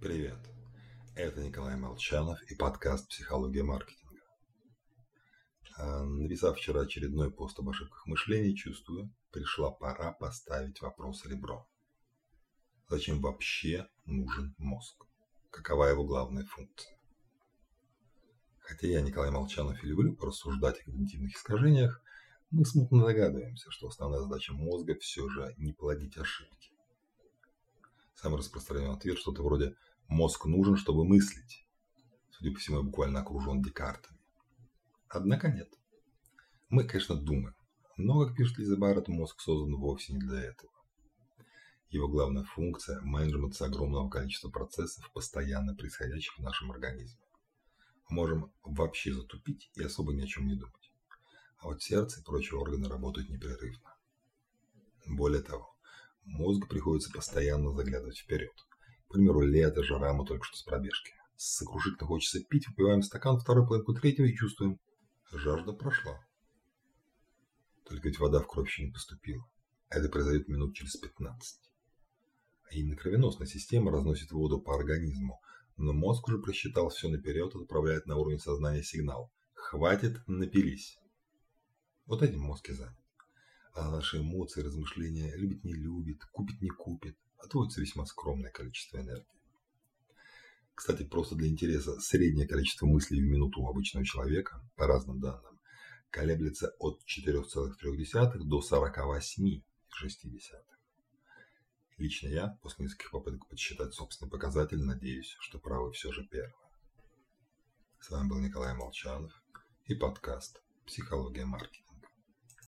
Привет, это Николай Молчанов и подкаст «Психология маркетинга». А, написав вчера очередной пост об ошибках мышления, чувствую, пришла пора поставить вопрос ребром. Зачем вообще нужен мозг? Какова его главная функция? Хотя я, Николай Молчанов, и люблю порассуждать о когнитивных искажениях, мы смутно догадываемся, что основная задача мозга все же не плодить ошибки. Самый распространенный ответ что-то вроде Мозг нужен, чтобы мыслить. Судя по всему, я буквально окружен Декартами. Однако нет. Мы, конечно, думаем. Но, как пишет Лиза Барретт, мозг создан вовсе не для этого. Его главная функция – менеджмент огромного количества процессов, постоянно происходящих в нашем организме. Мы можем вообще затупить и особо ни о чем не думать. А вот сердце и прочие органы работают непрерывно. Более того, мозгу приходится постоянно заглядывать вперед. К примеру, лето, жара, мы только что с пробежки. Сокрушительно хочется пить, выпиваем стакан, второй половинку третьего и чувствуем. Жажда прошла. Только ведь вода в кровь еще не поступила. Это произойдет минут через 15. А именно кровеносная система разносит воду по организму, но мозг уже просчитал все наперед и отправляет на уровень сознания сигнал. Хватит, напились. Вот этим мозг и занят. А наши эмоции, размышления любит не любит, купит не купит, отводится весьма скромное количество энергии. Кстати, просто для интереса, среднее количество мыслей в минуту у обычного человека, по разным данным, колеблется от 4,3 до 48,6. Лично я, после нескольких попыток подсчитать собственный показатель, надеюсь, что правы все же первое. С вами был Николай Молчанов и подкаст «Психология маркетинга».